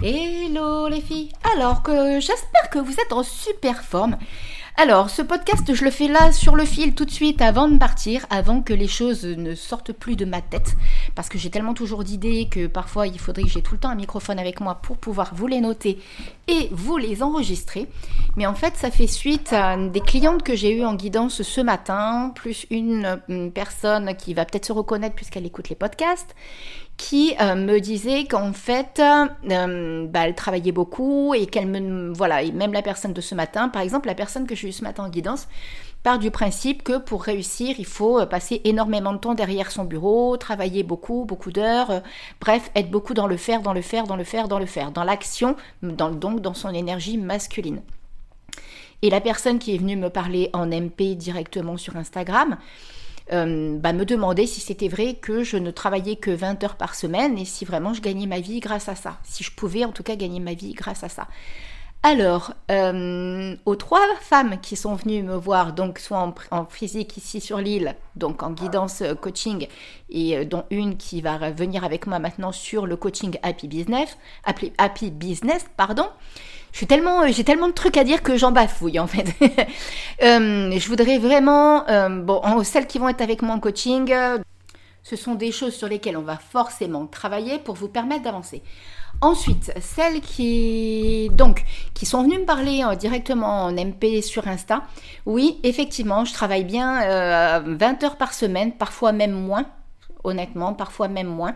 Hello les filles Alors que j'espère que vous êtes en super forme. Alors, ce podcast, je le fais là sur le fil tout de suite avant de partir, avant que les choses ne sortent plus de ma tête, parce que j'ai tellement toujours d'idées que parfois il faudrait que j'ai tout le temps un microphone avec moi pour pouvoir vous les noter et vous les enregistrer. Mais en fait, ça fait suite à des clientes que j'ai eues en guidance ce matin, plus une, personne qui va peut-être se reconnaître puisqu'elle écoute les podcasts, qui euh, me disait qu'en fait, euh, bah, elle travaillait beaucoup et qu'elle me... Voilà, même la personne de ce matin, par exemple, la personne que j'ai eue ce matin en guidance, part du principe que pour réussir, il faut euh, passer énormément de temps derrière son bureau, travailler beaucoup, beaucoup d'heures, bref, être beaucoup dans le faire, dans le faire, dans le faire, dans le faire, dans l'action, donc dans son énergie masculine. Et la personne qui est venue me parler en MP directement sur Instagram, euh, bah, me demander si c'était vrai que je ne travaillais que 20 heures par semaine et si vraiment je gagnais ma vie grâce à ça. Si je pouvais en tout cas gagner ma vie grâce à ça. Alors, euh, aux trois femmes qui sont venues me voir, donc soit en, physique ici sur l'île, donc en guidance euh, coaching, et dont une qui va venir avec moi maintenant sur le coaching Happy Business, Happy Business, pardon. Je suis tellement, euh, j'ai tellement de trucs à dire que j'en bafouille en fait. Euh, je voudrais vraiment, euh, bon, celles qui vont être avec moi en coaching, ce sont des choses sur lesquelles on va forcément travailler pour vous permettre d'avancer. Ensuite, celles qui donc qui sont venues me parler directement en MP sur Insta, oui, effectivement, je travaille bien 20 heures par semaine, parfois même moins honnêtement, parfois même moins.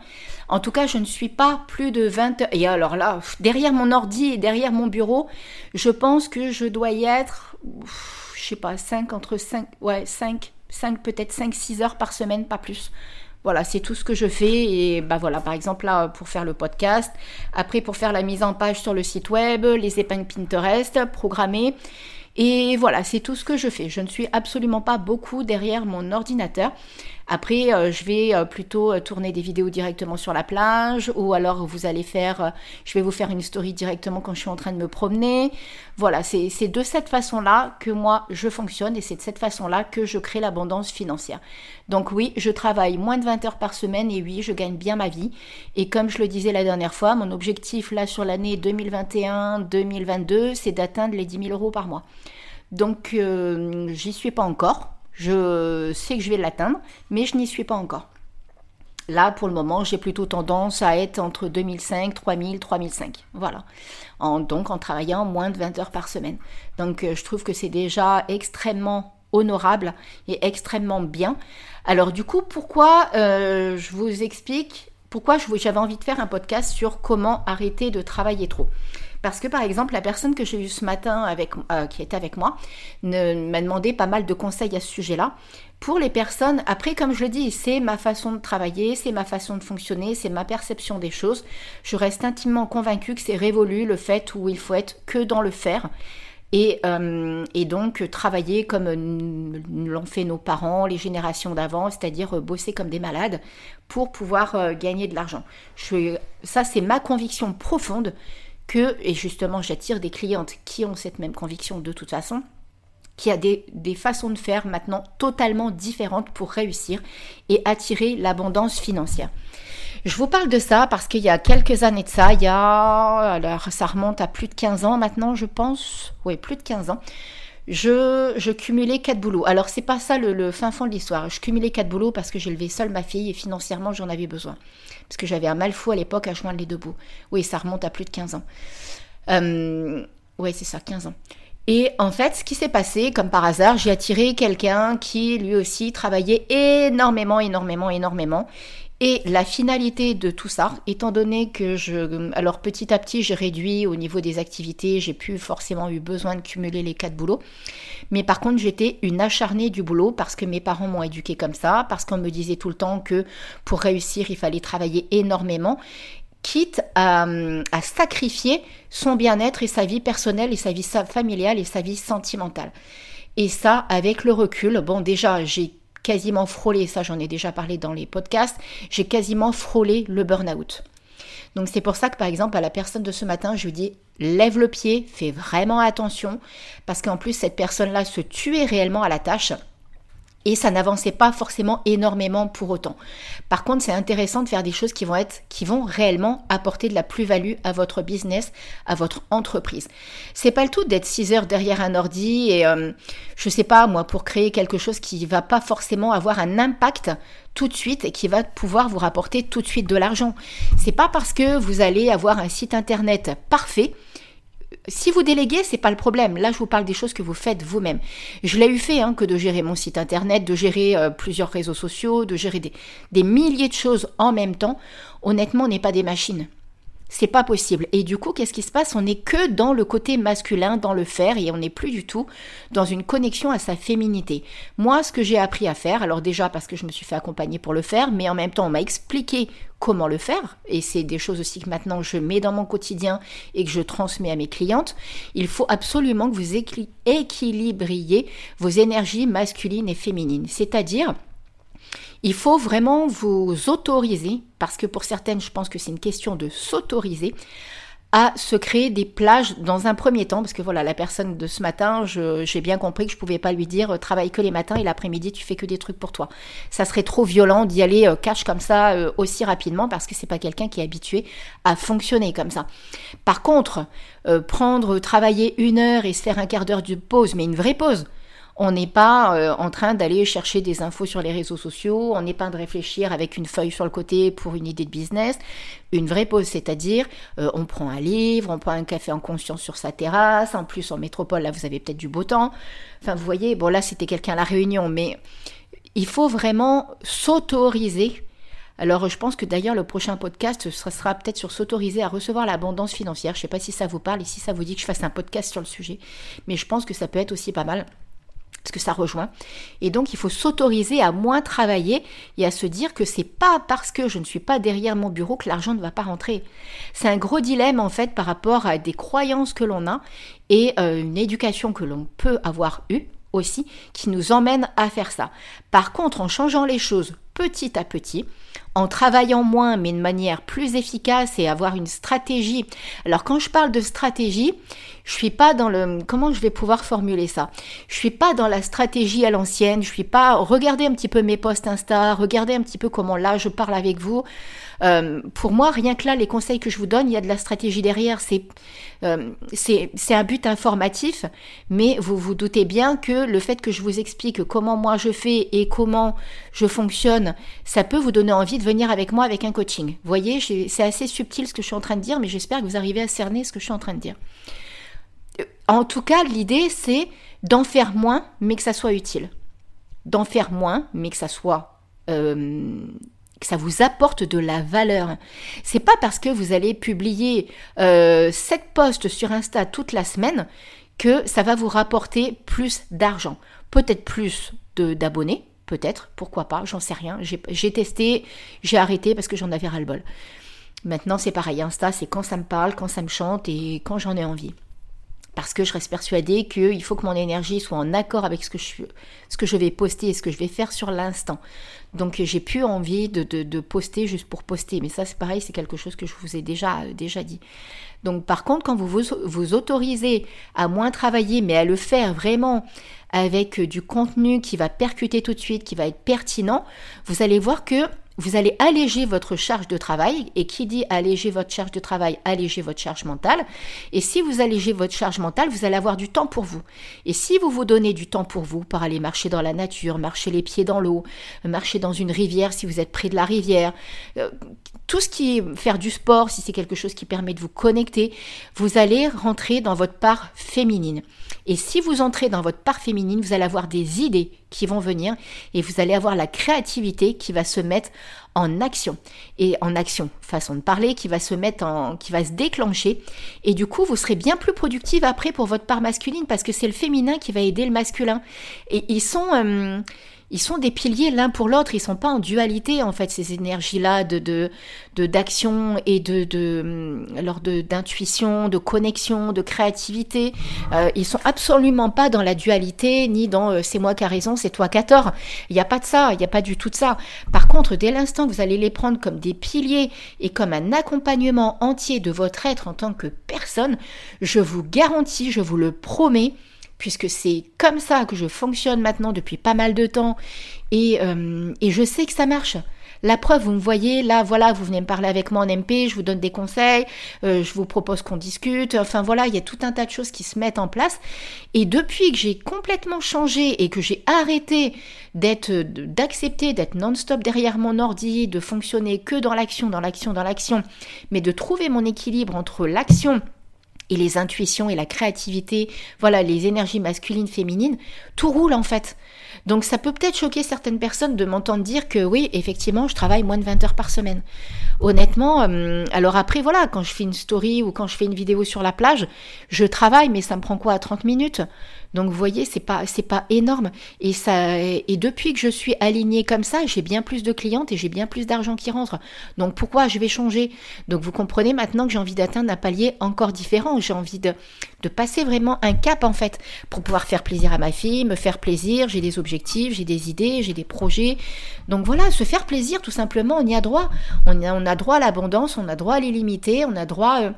En tout cas, je ne suis pas plus de 20 heures. Et alors là, derrière mon ordi et derrière mon bureau, je pense que je dois y être, je sais pas, 5 entre 5, ouais, 5, 5 peut-être 5, 6 heures par semaine, pas plus. Voilà, c'est tout ce que je fais. Et bah voilà, par exemple là, pour faire le podcast, après pour faire la mise en page sur le site web, les épingles Pinterest, programmer. Et voilà, c'est tout ce que je fais. Je ne suis absolument pas beaucoup derrière mon ordinateur. Après, euh, je vais euh, plutôt euh, tourner des vidéos directement sur la plage ou alors vous allez faire, je vais vous faire une story directement quand je suis en train de me promener. Voilà, c'est de cette façon-là que moi je fonctionne et c'est de cette façon-là que je crée l'abondance financière. Donc oui, je travaille moins de 20 heures par semaine et oui, je gagne bien ma vie. Et comme je le disais la dernière fois, mon objectif là sur l'année 2021-2022, c'est d'atteindre les 10 000 euros par mois. Donc j'y suis pas encore. Je sais que je vais l'atteindre, mais je n'y suis pas encore. Là, pour le moment, j'ai plutôt tendance à être entre 2005, 3000, 3005. Voilà. Donc, en travaillant moins de 20 heures par semaine. Donc, euh, je trouve que c'est déjà extrêmement honorable et extrêmement bien. Alors, du coup, pourquoi euh, je vous explique pourquoi j'avais envie de faire un podcast sur comment arrêter de travailler trop. Parce que par exemple, la personne que j'ai eue ce matin avec, euh, qui était avec moi m'a demandé pas mal de conseils à ce sujet-là. Pour les personnes, après, comme je le dis, c'est ma façon de travailler, c'est ma façon de fonctionner, c'est ma perception des choses. Je reste intimement convaincue que c'est révolu le fait où il faut être que dans le faire. Et, euh, et, donc travailler comme l'ont fait nos parents, les générations d'avant, c'est-à-dire bosser comme des malades pour pouvoir euh, gagner de l'argent. Ça, c'est ma conviction profonde que, et justement j'attire des clientes qui ont cette même conviction de toute façon, qui a des, façons de faire maintenant totalement différentes pour réussir et attirer l'abondance financière. Je vous parle de ça parce qu'il y a quelques années de ça, il y a, alors ça remonte à plus de 15 ans maintenant je pense, oui plus de 15 ans, je, cumulais quatre boulots. Alors c'est pas ça le, fin fond de l'histoire, je cumulais quatre boulots parce que j'élevais seule ma fille et financièrement j'en avais besoin parce que j'avais un mal fou à l'époque à joindre les deux bouts. Oui, ça remonte à plus de 15 ans. Euh, oui, c'est ça, 15 ans. Et en fait, ce qui s'est passé, comme par hasard, j'ai attiré quelqu'un qui lui aussi travaillait énormément, énormément, énormément. Et la finalité de tout ça, étant donné que je, alors petit à petit, j'ai réduit au niveau des activités, j'ai plus forcément eu besoin de cumuler les quatre boulots. Mais par contre, j'étais une acharnée du boulot parce que mes parents m'ont éduquée comme ça, parce qu'on me disait tout le temps que pour réussir, il fallait travailler énormément quitte à, sacrifier son bien-être et sa vie personnelle et sa vie familiale et sa vie sentimentale. Et ça, avec le recul, bon déjà, j'ai quasiment frôlé, ça j'en ai déjà parlé dans les podcasts, j'ai quasiment frôlé le burn-out. Donc c'est pour ça que par exemple à la personne de ce matin, je lui dis lève le pied, fais vraiment attention, parce qu'en plus cette personne-là se tuait réellement à la tâche. Et ça n'avançait pas forcément énormément pour autant. Par contre, c'est intéressant de faire des choses qui vont être, qui vont réellement apporter de la plus-value à votre business, à votre entreprise. C'est pas le tout d'être 6 heures derrière un ordi et euh, je sais pas moi pour créer quelque chose qui va pas forcément avoir un impact tout de suite et qui va pouvoir vous rapporter tout de suite de l'argent. C'est pas parce que vous allez avoir un site internet parfait si vous déléguez, c'est pas le problème. Là, je vous parle des choses que vous faites vous-même. Je l'ai eu fait hein, que de gérer mon site internet, de gérer euh, plusieurs réseaux sociaux, de gérer des, des milliers de choses en même temps. Honnêtement, on n'est pas des machines. C'est pas possible. Et du coup, qu'est-ce qui se passe? On n'est que dans le côté masculin, dans le faire, et on n'est plus du tout dans une connexion à sa féminité. Moi, ce que j'ai appris à faire, alors déjà parce que je me suis fait accompagner pour le faire, mais en même temps, on m'a expliqué comment le faire, et c'est des choses aussi que maintenant je mets dans mon quotidien et que je transmets à mes clientes. Il faut absolument que vous équilibriez vos énergies masculines et féminines. C'est-à-dire, il faut vraiment vous autoriser, parce que pour certaines, je pense que c'est une question de s'autoriser, à se créer des plages dans un premier temps, parce que voilà, la personne de ce matin, j'ai bien compris que je pouvais pas lui dire euh, travaille que les matins et l'après-midi tu fais que des trucs pour toi. Ça serait trop violent d'y aller euh, cash comme ça euh, aussi rapidement parce que c'est pas quelqu'un qui est habitué à fonctionner comme ça. Par contre, prendre, travailler une heure et faire un quart d'heure de pause, mais une vraie pause, on n'est pas euh, en train d'aller chercher des infos sur les réseaux sociaux, on n'est pas de réfléchir avec une feuille sur le côté pour une idée de business. Une vraie pause, c'est-à-dire euh, on prend un livre, on prend un café en conscience sur sa terrasse, en plus en métropole, là vous avez peut-être du beau temps. Enfin vous voyez, bon là c'était quelqu'un à la réunion, mais il faut vraiment s'autoriser. Alors je pense que d'ailleurs le prochain podcast ce sera peut-être sur s'autoriser à recevoir l'abondance financière. Je ne sais pas si ça vous parle et si ça vous dit que je fasse un podcast sur le sujet, mais je pense que ça peut être aussi pas mal parce que ça rejoint. Et donc il faut s'autoriser à moins travailler et à se dire que c'est pas parce que je ne suis pas derrière mon bureau que l'argent ne va pas rentrer. C'est un gros dilemme en fait par rapport à des croyances que l'on a et euh, une éducation que l'on peut avoir eue aussi qui nous emmène à faire ça. Par contre, en changeant les choses petit à petit, en travaillant moins mais de manière plus efficace et avoir une stratégie. Alors quand je parle de stratégie, je suis pas dans le comment je vais pouvoir formuler ça? Je suis pas dans la stratégie à l'ancienne, je suis pas regardez un petit peu mes posts Insta, regardez un petit peu comment là je parle avec vous. Euh, pour moi, rien que là, les conseils que je vous donne, il y a de la stratégie derrière. C'est euh, c'est un but informatif, mais vous vous doutez bien que le fait que je vous explique comment moi je fais et comment je fonctionne, ça peut vous donner envie de venir avec moi avec un coaching. Vous voyez, c'est assez subtil ce que je suis en train de dire, mais j'espère que vous arrivez à cerner ce que je suis en train de dire. Euh, en tout cas, l'idée, c'est d'en faire moins, mais que ça soit utile. D'en faire moins, mais que ça soit ça vous apporte de la valeur. C'est pas parce que vous allez publier euh, 7 posts sur Insta toute la semaine que ça va vous rapporter plus d'argent. Peut-être plus d'abonnés, peut-être, pourquoi pas, j'en sais rien. J'ai testé, j'ai arrêté parce que j'en avais ras-le-bol. Maintenant, c'est pareil, Insta, c'est quand ça me parle, quand ça me chante et quand j'en ai envie. Parce que je reste persuadée qu'il faut que mon énergie soit en accord avec ce que je, ce que je vais poster et ce que je vais faire sur l'instant. Donc j'ai plus envie de, poster juste pour poster. Mais ça, c'est pareil, c'est quelque chose que je vous ai déjà, déjà dit. Donc par contre, quand vous, vous vous autorisez à moins travailler, mais à le faire vraiment avec du contenu qui va percuter tout de suite, qui va être pertinent, vous allez voir que vous allez alléger votre charge de travail. Et qui dit alléger votre charge de travail, alléger votre charge mentale. Et si vous allégez votre charge mentale, vous allez avoir du temps pour vous. Et si vous vous donnez du temps pour vous, par aller marcher dans la nature, marcher les pieds dans l'eau, marcher dans une rivière si vous êtes près de la rivière, euh, tout ce qui est faire du sport, si c'est quelque chose qui permet de vous connecter, vous allez rentrer dans votre part féminine. Et si vous entrez dans votre part féminine, vous allez avoir des idées qui vont venir et vous allez avoir la créativité qui va se mettre en action. Et en action façon de parler qui va se mettre en qui va se déclencher. Et du coup vous serez bien plus productive après pour votre part masculine parce que c'est le féminin qui va aider le masculin. Et ils sont euh, ils sont des piliers l'un pour l'autre, ils sont pas en dualité en fait ces énergies-là de de d'action et de de alors d'intuition, de, connexion, de créativité. Euh, ils sont absolument pas dans la dualité ni dans euh, c'est moi qui a raison, c'est toi qui as tort. Il n'y a pas de ça, il n'y a pas du tout de ça. Par contre, dès l'instant que vous allez les prendre comme des piliers et comme un accompagnement entier de votre être en tant que personne, je vous garantis, je vous le promets, puisque c'est comme ça que je fonctionne maintenant depuis pas mal de temps et, euh, et je sais que ça marche. La preuve, vous me voyez, là, voilà, vous venez me parler avec moi en MP, je vous donne des conseils, euh, je vous propose qu'on discute. Enfin voilà, il y a tout un tas de choses qui se mettent en place. Et depuis que j'ai complètement changé et que j'ai arrêté d'être, d'accepter d'être non-stop derrière mon ordi, de fonctionner que dans l'action, dans l'action, dans l'action, mais de trouver mon équilibre entre l'action les intuitions et la créativité, voilà, les énergies masculines, féminines, tout roule en fait. Donc ça peut peut-être choquer certaines personnes de m'entendre dire que oui, effectivement, je travaille moins de 20 heures par semaine. Honnêtement, euh, alors après, voilà, quand je fais une story ou quand je fais une vidéo sur la plage, je travaille, mais ça me prend quoi, 30 minutes? Donc vous voyez, c'est pas c'est pas énorme et ça et depuis que je suis alignée comme ça, j'ai bien plus de clientes et j'ai bien plus d'argent qui rentre. Donc pourquoi je vais changer? Donc vous comprenez maintenant que j'ai envie d'atteindre un palier encore différent, j'ai envie de de passer vraiment un cap en fait pour pouvoir faire plaisir à ma fille, me faire plaisir, j'ai des objectifs, j'ai des idées, j'ai des projets. Donc voilà, se faire plaisir tout simplement, on y a droit. On a, a droit à l'abondance, on a droit à l'illimité, on a droit euh,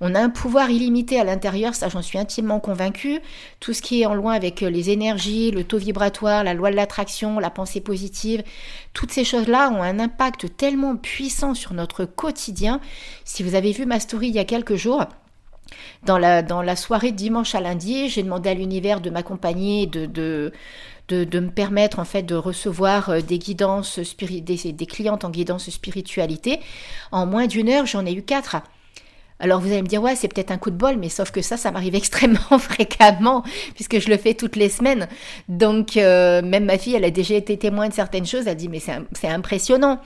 on a un pouvoir illimité à l'intérieur, ça j'en suis intimement convaincue. Tout ce qui est en lien avec euh, les énergies, le taux vibratoire, la loi de l'attraction, la pensée positive, toutes ces choses-là ont un impact tellement puissant sur notre quotidien. Si vous avez vu ma story il y a quelques jours, dans la, dans la soirée de dimanche à lundi, j'ai demandé à l'univers de m'accompagner, de, de, de, me permettre en fait de recevoir euh, des guidances des, clientes en guidance spiritualité. En moins d'une heure, j'en ai eu quatre. Alors vous allez me dire, ouais, c'est peut-être un coup de bol, mais sauf que ça, ça m'arrive extrêmement fréquemment, puisque je le fais toutes les semaines. Donc euh, même ma fille, elle a déjà été témoin de certaines choses, elle dit, mais c'est impressionnant.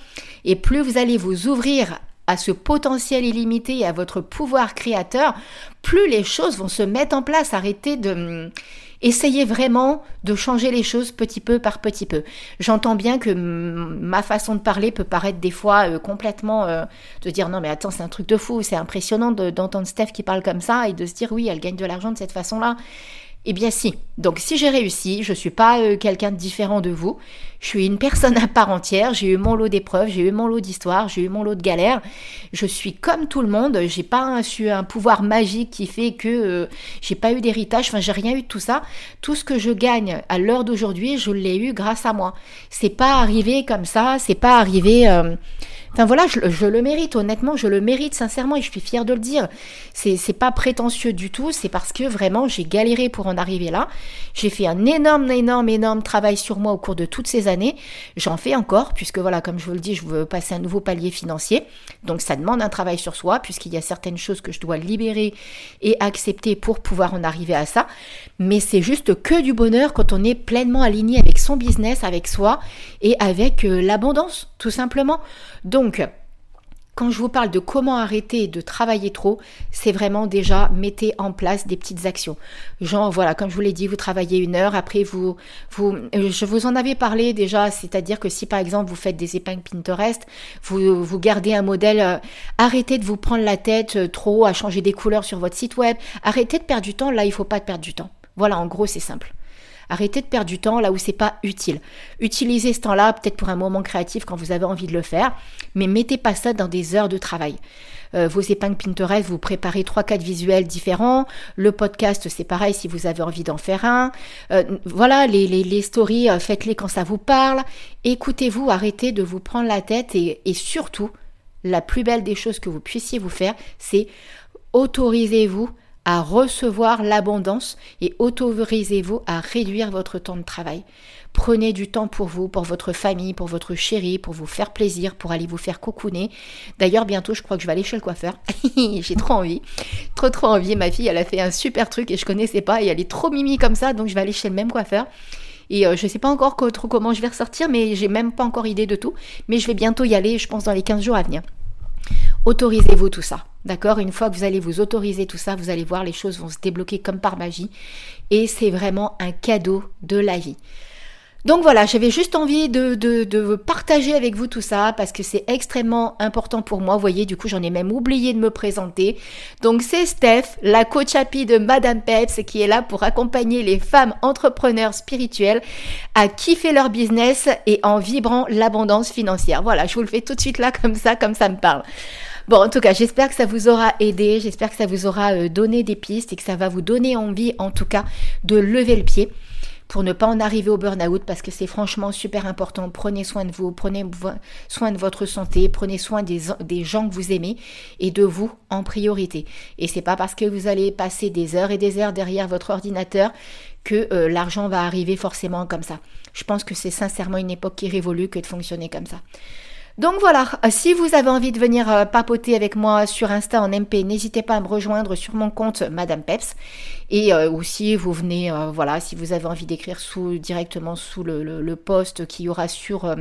Et plus vous allez vous ouvrir à ce potentiel illimité et à votre pouvoir créateur, plus les choses vont se mettre en place. Arrêtez de Essayez vraiment de changer les choses petit peu par petit peu. J'entends bien que ma façon de parler peut paraître des fois euh, complètement euh, de dire non mais attends c'est un truc de fou, c'est impressionnant d'entendre Steph qui parle comme ça et de se dire oui elle gagne de l'argent de cette façon-là. Eh bien si. Donc si j'ai réussi, je ne suis pas euh, quelqu'un de différent de vous. Je suis une personne à part entière. J'ai eu mon lot d'épreuves, j'ai eu mon lot d'histoires, j'ai eu mon lot de galères. Je suis comme tout le monde. J'ai pas su un pouvoir magique qui fait que euh, j'ai pas eu d'héritage. Enfin, j'ai rien eu de tout ça. Tout ce que je gagne à l'heure d'aujourd'hui, je l'ai eu grâce à moi. C'est pas arrivé comme ça. C'est pas arrivé. Euh, Enfin voilà, je, le mérite, honnêtement, je le mérite sincèrement et je suis fière de le dire. C'est pas prétentieux du tout, c'est parce que vraiment j'ai galéré pour en arriver là. J'ai fait un énorme, énorme, énorme travail sur moi au cours de toutes ces années. J'en fais encore, puisque voilà, comme je vous le dis, je veux passer un nouveau palier financier. Donc ça demande un travail sur soi, puisqu'il y a certaines choses que je dois libérer et accepter pour pouvoir en arriver à ça. Mais c'est juste que du bonheur quand on est pleinement aligné avec son business, avec soi et avec euh, l'abondance, tout simplement. Donc, quand je vous parle de comment arrêter de travailler trop, c'est vraiment déjà mettez en place des petites actions. Genre voilà, comme je vous l'ai dit, vous travaillez une heure, après vous, vous, je vous en avais parlé déjà, c'est-à-dire que si par exemple vous faites des épingles Pinterest, vous, vous gardez un modèle, euh, arrêtez de vous prendre la tête euh, trop à changer des couleurs sur votre site web, arrêtez de perdre du temps, là il faut pas perdre du temps. Voilà, en gros c'est simple. Arrêtez de perdre du temps là où c'est pas utile. Utilisez ce temps-là peut-être pour un moment créatif quand vous avez envie de le faire, mais mettez pas ça dans des heures de travail. Euh, vos épingles Pinterest, vous préparez trois quatre visuels différents. Le podcast, c'est pareil si vous avez envie d'en faire un. Euh, voilà, les, les, stories, euh, faites-les quand ça vous parle. Écoutez-vous, arrêtez de vous prendre la tête et, et surtout, la plus belle des choses que vous puissiez vous faire, c'est autorisez-vous à recevoir l'abondance et autorisez-vous à réduire votre temps de travail. Prenez du temps pour vous, pour votre famille, pour votre chérie, pour vous faire plaisir, pour aller vous faire cocooner. D'ailleurs, bientôt, je crois que je vais aller chez le coiffeur. J'ai trop envie. Trop, trop envie. Ma fille, elle a fait un super truc et je connaissais pas elle est trop mimi comme ça, donc je vais aller chez le même coiffeur. Et euh, je ne sais pas encore trop comment je vais ressortir, mais j'ai même pas encore idée de tout. Mais je vais bientôt y aller, je pense, dans les 15 jours à venir. Autorisez-vous tout ça. D'accord? Une fois que vous allez vous autoriser tout ça, vous allez voir, les choses vont se débloquer comme par magie. Et c'est vraiment un cadeau de la vie. Donc voilà, j'avais juste envie de, partager avec vous tout ça parce que c'est extrêmement important pour moi. Vous voyez, du coup, j'en ai même oublié de me présenter. Donc c'est Steph, la coach happy de Madame Peps, qui est là pour accompagner les femmes entrepreneurs spirituelles à kiffer leur business et en vibrant l'abondance financière. Voilà, je vous le fais tout de suite là comme ça, comme ça me parle. Bon, en tout cas, j'espère que ça vous aura aidé, j'espère que ça vous aura euh, donné des pistes et que ça va vous donner envie, en tout cas, de lever le pied pour ne pas en arriver au burn-out parce que c'est franchement super important. Prenez soin de vous, prenez soin de votre santé, prenez soin des, gens que vous aimez et de vous en priorité. Et c'est pas parce que vous allez passer des heures et des heures derrière votre ordinateur que euh, l'argent va arriver forcément comme ça. Je pense que c'est sincèrement une époque qui révolue que de fonctionner comme ça. Donc voilà, euh, si vous avez envie de venir euh, papoter avec moi sur Insta en MP, n'hésitez pas à me rejoindre sur mon compte Madame Peps. Et euh, aussi, vous venez, voilà, si vous avez envie d'écrire sous, directement sous le, le, post qui y aura sur,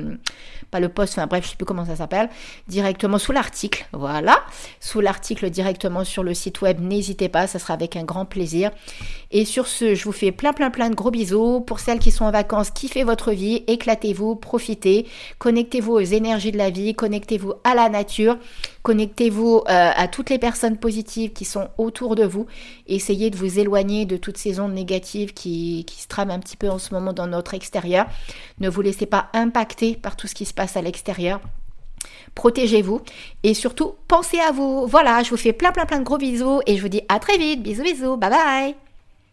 pas le post, enfin bref, je sais plus comment ça s'appelle, directement sous l'article, voilà, sous l'article directement sur le site web, n'hésitez pas, ça sera avec un grand plaisir. Et sur ce, je vous fais plein plein plein de gros bisous. Pour celles qui sont en vacances, kiffez votre vie, éclatez-vous, profitez, connectez-vous aux énergies de la vie, connectez-vous à la nature, connectez-vous euh, à toutes les personnes positives qui sont autour de vous. Essayez de vous éloigner de toutes ces ondes négatives qui, qui se trament un petit peu en ce moment dans notre extérieur. Ne vous laissez pas impacter par tout ce qui se passe à l'extérieur. Protégez-vous et surtout pensez à vous. Voilà, je vous fais plein plein plein de gros bisous et je vous dis à très vite. Bisous bisous. Bye bye.